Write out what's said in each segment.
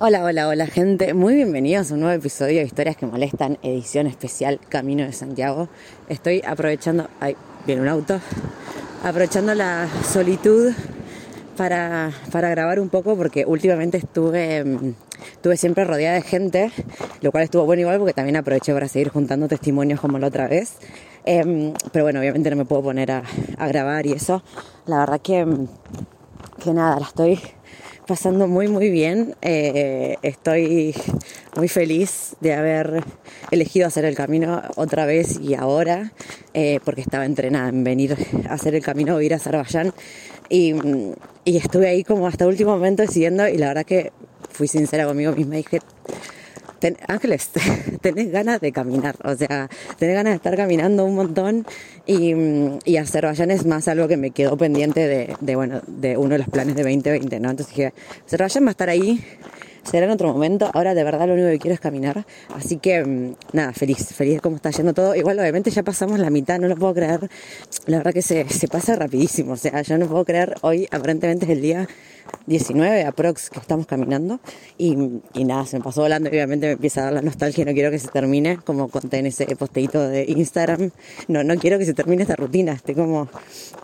Hola, hola, hola gente, muy bienvenidos a un nuevo episodio de Historias que Molestan, edición especial Camino de Santiago. Estoy aprovechando, ay, viene un auto, aprovechando la solitud para, para grabar un poco porque últimamente estuve, mm, estuve siempre rodeada de gente, lo cual estuvo bueno igual porque también aproveché para seguir juntando testimonios como la otra vez. Em, pero bueno, obviamente no me puedo poner a, a grabar y eso. La verdad que, mm, que nada, la estoy pasando muy muy bien. Eh, estoy muy feliz de haber elegido hacer el camino otra vez y ahora, eh, porque estaba entrenada en venir a hacer el camino, ir a Azerbaiyán. Y, y estuve ahí como hasta el último momento decidiendo y la verdad que fui sincera conmigo misma y dije, Ángeles, tenés ganas de caminar, o sea, tenés ganas de estar caminando un montón y, y Azerbaiyán es más algo que me quedó pendiente de, de, bueno, de uno de los planes de 2020, ¿no? Entonces dije, Azerbaiyán va a estar ahí, será en otro momento, ahora de verdad lo único que quiero es caminar, así que mm, nada, feliz, feliz de cómo está yendo todo, igual obviamente ya pasamos la mitad, no lo puedo creer, la verdad que se, se pasa rapidísimo, o sea, yo no puedo creer, hoy aparentemente es el día 19 aprox que estamos caminando. Y, nada, se me pasó volando y obviamente me empieza a dar la nostalgia, no quiero que se termine, como conté en ese posteito de Instagram, no, no quiero que se termine esta rutina, estoy como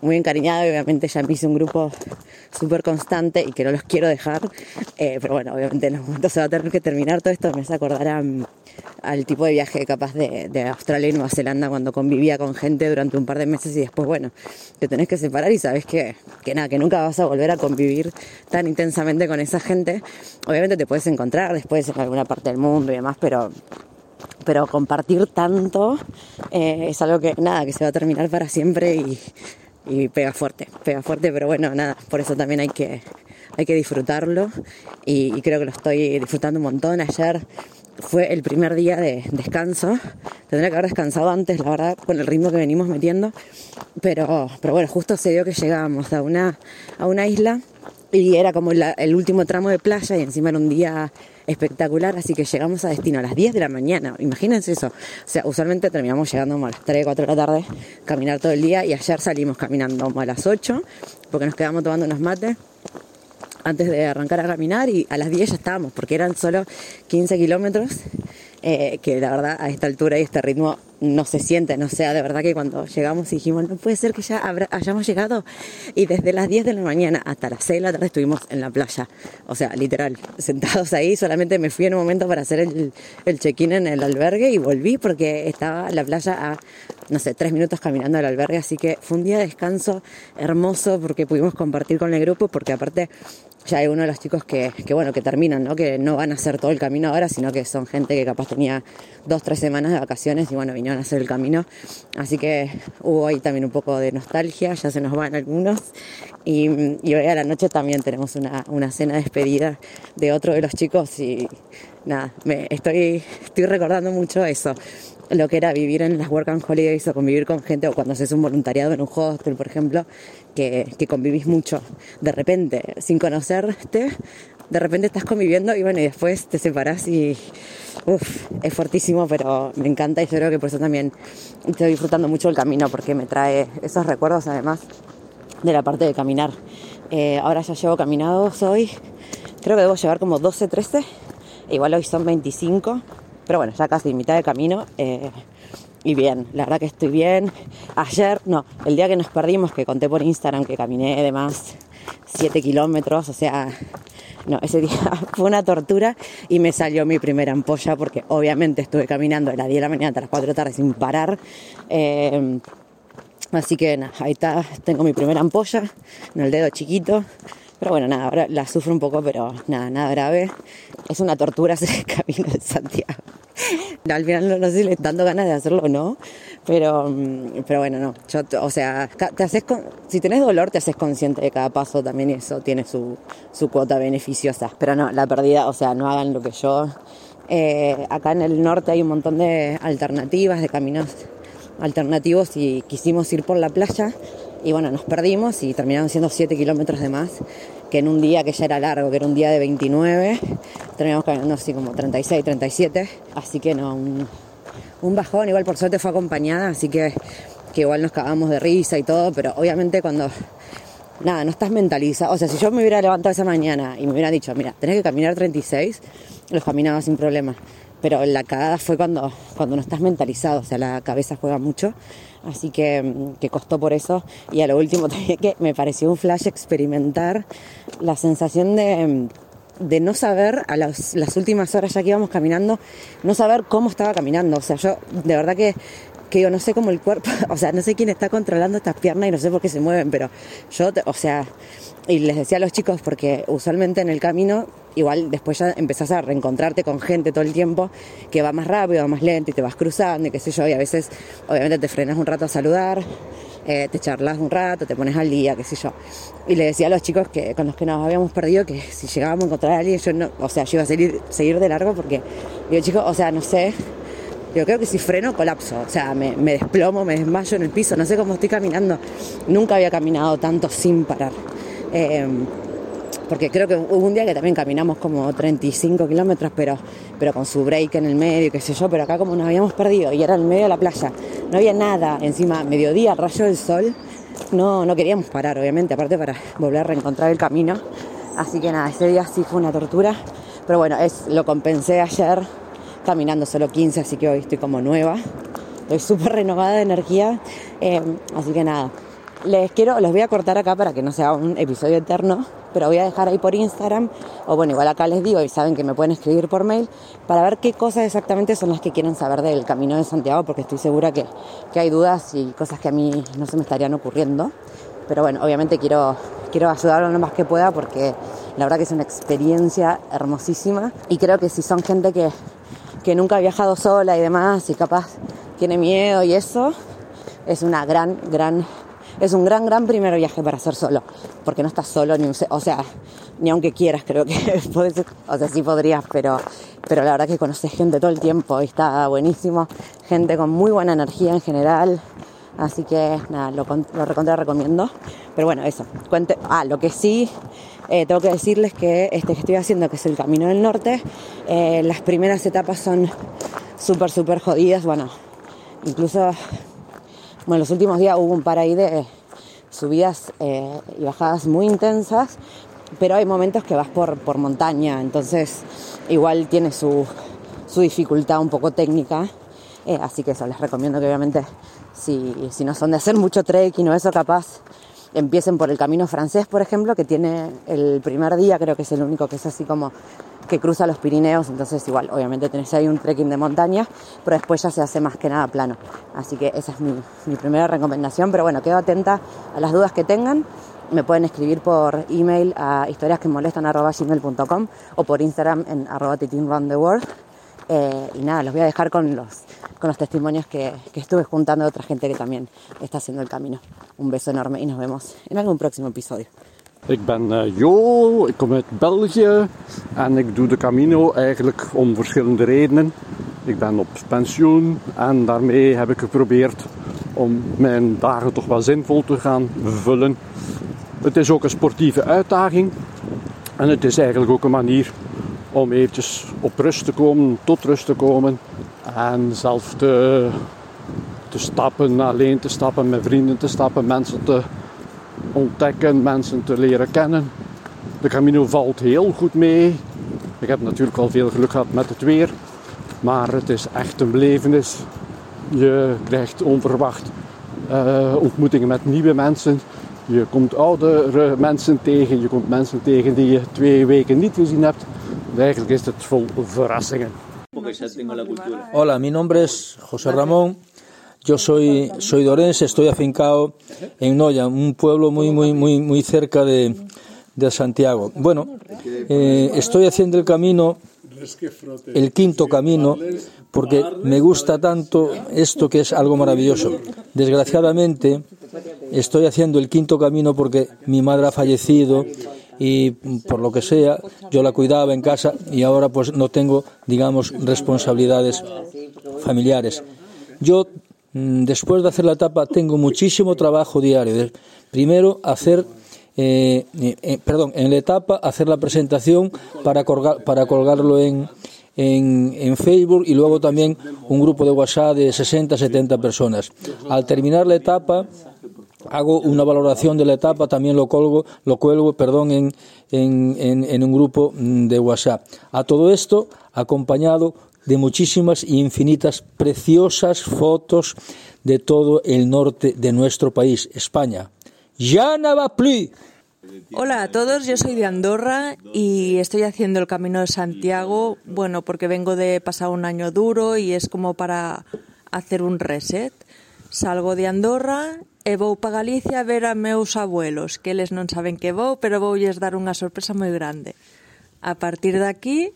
muy encariñada obviamente ya me hice un grupo súper constante y que no los quiero dejar, eh, pero bueno, obviamente en los momentos se va a tener que terminar todo esto, me hace acordar a, al tipo de viaje capaz de, de Australia y Nueva Zelanda cuando convivía con gente durante un par de meses y después, bueno, te tenés que separar y sabes que, que nada, que nunca vas a volver a convivir tan intensamente con esa gente. Obviamente te puedes encontrar después en alguna parte del mundo y demás, pero pero compartir tanto eh, es algo que nada, que se va a terminar para siempre y, y, pega fuerte, pega fuerte, pero bueno, nada, por eso también hay que, hay que disfrutarlo y, y creo que lo estoy disfrutando un montón. Ayer fue el primer día de descanso. Tendría que haber descansado antes, la verdad, con el ritmo que venimos metiendo. Pero, pero bueno, justo se dio que llegábamos a una, a una isla y era como el último tramo de playa y encima era un día espectacular, así que llegamos a destino a las 10 de la mañana. Imagínense eso. O sea, usualmente terminamos llegando a las 3, 4 de la tarde, caminar todo el día y ayer salimos caminando a las 8 porque nos quedamos tomando unos mates antes de arrancar a caminar y a las 10 ya estábamos, porque eran solo 15 kilómetros, eh, que la verdad a esta altura y este ritmo no se siente, no sea, de verdad que cuando llegamos dijimos, no puede ser que ya hayamos llegado y desde las 10 de la mañana hasta las 6 de la tarde estuvimos en la playa, o sea, literal, sentados ahí, solamente me fui en un momento para hacer el, el check-in en el albergue y volví porque estaba la playa a, no sé, tres minutos caminando al albergue, así que fue un día de descanso hermoso porque pudimos compartir con el grupo, porque aparte ya hay uno de los chicos que, que, bueno, que terminan, ¿no? Que no van a hacer todo el camino ahora, sino que son gente que capaz tenía dos, tres semanas de vacaciones y bueno, vinieron a hacer el camino. Así que hubo ahí también un poco de nostalgia, ya se nos van algunos. Y, y hoy a la noche también tenemos una, una cena de despedida de otro de los chicos y nada, me estoy, estoy recordando mucho eso lo que era vivir en las Work and Holidays o convivir con gente o cuando haces un voluntariado en un hostel, por ejemplo, que, que convivís mucho. De repente, sin conocerte, de repente estás conviviendo y bueno, y después te separás y uff, es fortísimo, pero me encanta y yo creo que por eso también estoy disfrutando mucho el camino porque me trae esos recuerdos además de la parte de caminar. Eh, ahora ya llevo caminados hoy, creo que debo llevar como 12, 13, igual hoy son 25 pero bueno, ya casi mitad de camino. Eh, y bien, la verdad que estoy bien. Ayer, no, el día que nos perdimos, que conté por Instagram que caminé de más 7 kilómetros, o sea, no, ese día fue una tortura y me salió mi primera ampolla porque obviamente estuve caminando de las 10 de la mañana hasta las 4 de la tarde sin parar. Eh, así que nada, ahí está, tengo mi primera ampolla en el dedo chiquito. Pero bueno, nada, ahora la sufro un poco, pero nada, nada grave. Es una tortura hacer el camino de Santiago. Al final no, sé si le dando ganas de hacerlo o no, pero, pero bueno, no. Yo, o sea, te haces si tenés dolor, te haces consciente de cada paso también eso tiene su, su cuota beneficiosa. Pero no, la pérdida, o sea, no hagan lo que yo. Eh, acá en el norte hay un montón de alternativas, de caminos alternativos y quisimos ir por la playa y bueno, nos perdimos y terminaron siendo 7 kilómetros de más que en un día que ya era largo, que era un día de 29, terminamos caminando así como 36, 37, así que no, un, un bajón, igual por suerte fue acompañada, así que, que igual nos cagamos de risa y todo, pero obviamente cuando nada, no estás mentalizado. O sea, si yo me hubiera levantado esa mañana y me hubieran dicho, mira, tenés que caminar 36, los caminaba sin problema. Pero la cagada fue cuando, cuando no estás mentalizado, o sea, la cabeza juega mucho. Así que, que costó por eso. Y a lo último también que me pareció un flash experimentar la sensación de, de no saber, a las, últimas horas ya que íbamos caminando, no saber cómo estaba caminando. O sea, yo de verdad que que yo no sé cómo el cuerpo, o sea, no sé quién está controlando estas piernas y no sé por qué se mueven, pero yo, o sea, y les decía a los chicos, porque usualmente en el camino, igual después ya empezás a reencontrarte con gente todo el tiempo, que va más rápido, va más lento y te vas cruzando y qué sé yo, y a veces obviamente te frenas un rato a saludar, eh, te charlas un rato, te pones al día, qué sé yo. Y le decía a los chicos que con los que nos habíamos perdido que si llegábamos a encontrar a alguien, yo no, o sea, yo iba a seguir, seguir de largo porque, digo, chicos, o sea, no sé, yo creo que si freno colapso, o sea, me, me, desplomo, me desmayo en el piso, no sé cómo estoy caminando. Nunca había caminado tanto sin parar. Eh, porque creo que hubo un día que también caminamos como 35 kilómetros, pero, pero con su break en el medio, qué sé yo, pero acá como nos habíamos perdido y era en medio de la playa, no había nada, encima mediodía, rayo del sol, no, no queríamos parar, obviamente, aparte para volver a reencontrar el camino. Así que nada, ese día sí fue una tortura. Pero bueno, es, lo compensé ayer caminando solo 15, así que hoy estoy como nueva. Estoy súper renovada de energía. Eh, así que nada, les quiero, los voy a cortar acá para que no sea un episodio eterno, pero voy a dejar ahí por Instagram, o bueno, igual acá les digo y saben que me pueden escribir por mail, para ver qué cosas exactamente son las que quieren saber del Camino de Santiago, porque estoy segura que, que hay dudas y cosas que a mí no se me estarían ocurriendo. Pero bueno, obviamente quiero, quiero ayudarlo lo más que pueda porque la verdad que es una experiencia hermosísima y creo que si son gente que, que nunca ha viajado sola y demás y capaz tiene miedo y eso, es una gran, gran es un gran, gran primer viaje para hacer solo, porque no estás solo ni un, o sea, ni aunque quieras, creo que o sea, sí podrías, pero, pero la verdad que conoces gente todo el tiempo y está buenísimo, gente con muy buena energía en general, así que nada, lo, lo recontra recomiendo, pero bueno, eso, cuente, ah, lo que sí, eh, tengo que decirles que este que estoy haciendo, que es el Camino del Norte, eh, las primeras etapas son súper, súper jodidas, bueno, incluso bueno, los últimos días hubo un par ahí de subidas eh, y bajadas muy intensas, pero hay momentos que vas por, por montaña, entonces igual tiene su, su dificultad un poco técnica. Eh, así que eso les recomiendo que obviamente si, si no son de hacer mucho trekking o eso capaz empiecen por el camino francés, por ejemplo, que tiene el primer día, creo que es el único que es así como que cruza los Pirineos, entonces igual, obviamente tenés ahí un trekking de montaña, pero después ya se hace más que nada plano. Así que esa es mi, primera recomendación, pero bueno, quedo atenta a las dudas que tengan. Me pueden escribir por email a historiasquemolestan.gmail.com o por Instagram en arroba. Eh, y nada, los voy a dejar con los, con los testimonios que, que estuve juntando de otra gente que también está haciendo el camino. Un beso enorme y nos vemos en algún próximo episodio. Ik ben uh, Jo, ik kom uit België en ik doe de Camino eigenlijk om verschillende redenen. Ik ben op pensioen en daarmee heb ik geprobeerd om mijn dagen toch wel zinvol te gaan vullen. Het is ook een sportieve uitdaging en het is eigenlijk ook een manier om eventjes op rust te komen, tot rust te komen en zelf te, te stappen, alleen te stappen, met vrienden te stappen, mensen te ontdekken, mensen te leren kennen. De Camino valt heel goed mee. Ik heb natuurlijk al veel geluk gehad met het weer, maar het is echt een belevenis. Je krijgt onverwacht uh, ontmoetingen met nieuwe mensen. Je komt oudere mensen tegen, je komt mensen tegen die je twee weken niet gezien hebt. Eigenlijk is het vol verrassingen. Hola, mi nombre es José Ramón. Yo soy, soy dorense, estoy afincado en Noya, un pueblo muy, muy, muy, muy cerca de, de Santiago. Bueno, eh, estoy haciendo el camino, el quinto camino, porque me gusta tanto esto que es algo maravilloso. Desgraciadamente, estoy haciendo el quinto camino porque mi madre ha fallecido y por lo que sea, yo la cuidaba en casa y ahora pues no tengo, digamos, responsabilidades familiares. Yo después de hacer la etapa tengo muchísimo trabajo diario. Primero hacer, eh, eh, eh, perdón, en la etapa hacer la presentación para, colgar, para colgarlo en, en, en, Facebook y luego también un grupo de WhatsApp de 60, 70 personas. Al terminar la etapa hago una valoración de la etapa, también lo colgo, lo cuelgo, perdón, en, en, en un grupo mm, de WhatsApp. A todo esto acompañado de muchísimas e infinitas preciosas fotos de todo el norte de nuestro país, España. ¡Ya no va plus! Hola a todos, yo soy de Andorra y estoy haciendo el Camino de Santiago, bueno, porque vengo de pasar un año duro y es como para hacer un reset. Salgo de Andorra e vou para Galicia a ver a meus abuelos, que eles non saben que vou, pero voulles dar unha sorpresa moi grande. A partir de aquí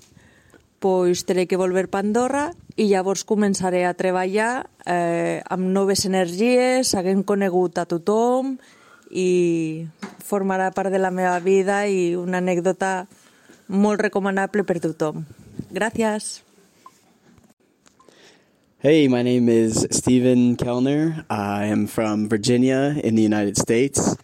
pois terei que volver para Andorra ja vos començaré a treballar eh, amb noves energies, haguem conegut a tothom i formarà part de la meva vida i una anècdota molt recomanable per tothom. Gràcies. Hey, my name is Stephen Kellner. I am from Virginia in the United States,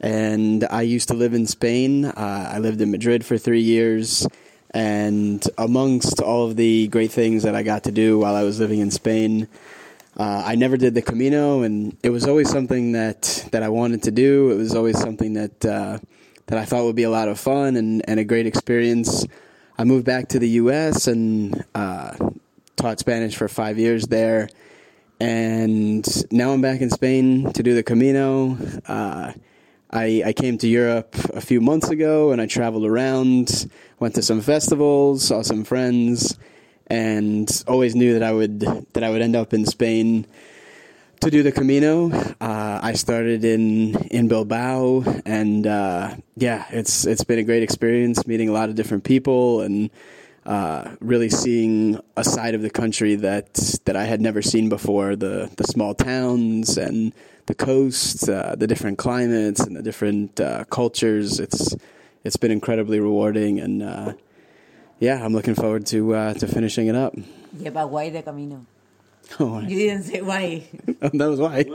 and I used to live in Spain. Uh, I lived in Madrid for three years. And amongst all of the great things that I got to do while I was living in Spain, uh, I never did the Camino, and it was always something that, that I wanted to do. It was always something that uh, that I thought would be a lot of fun and, and a great experience. I moved back to the U.S. and uh, taught Spanish for five years there. And now I'm back in Spain to do the Camino. Uh, I, I came to Europe a few months ago and I traveled around, went to some festivals, saw some friends, and always knew that I would that I would end up in Spain to do the Camino. Uh, I started in in Bilbao, and uh, yeah, it's it's been a great experience meeting a lot of different people and uh, really seeing a side of the country that that I had never seen before. The the small towns and the coast, uh, the different climates and the different uh, cultures. It's it's been incredibly rewarding, and uh, yeah, I'm looking forward to uh, to finishing it up. Yeah, but why the Camino? Oh, You didn't say why. that was why.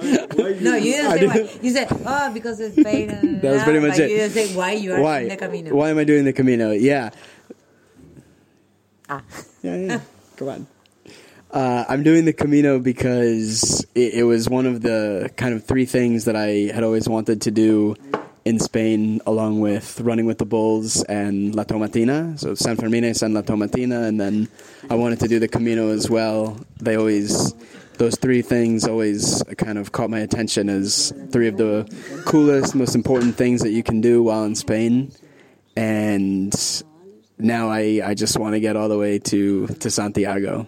No, you didn't I say why. didn't- You said, oh, because it's Spain. and That was pretty much but it. You didn't say why you are why? in the Camino. Why am I doing the Camino? Yeah. Ah. Yeah, yeah. Come on. Uh, I'm doing the Camino because it, it was one of the kind of three things that I had always wanted to do in Spain, along with running with the bulls and La Tomatina. So San Fermines and La Tomatina, and then I wanted to do the Camino as well. They always, those three things always kind of caught my attention as three of the coolest, most important things that you can do while in Spain. And now I, I just want to get all the way to, to Santiago.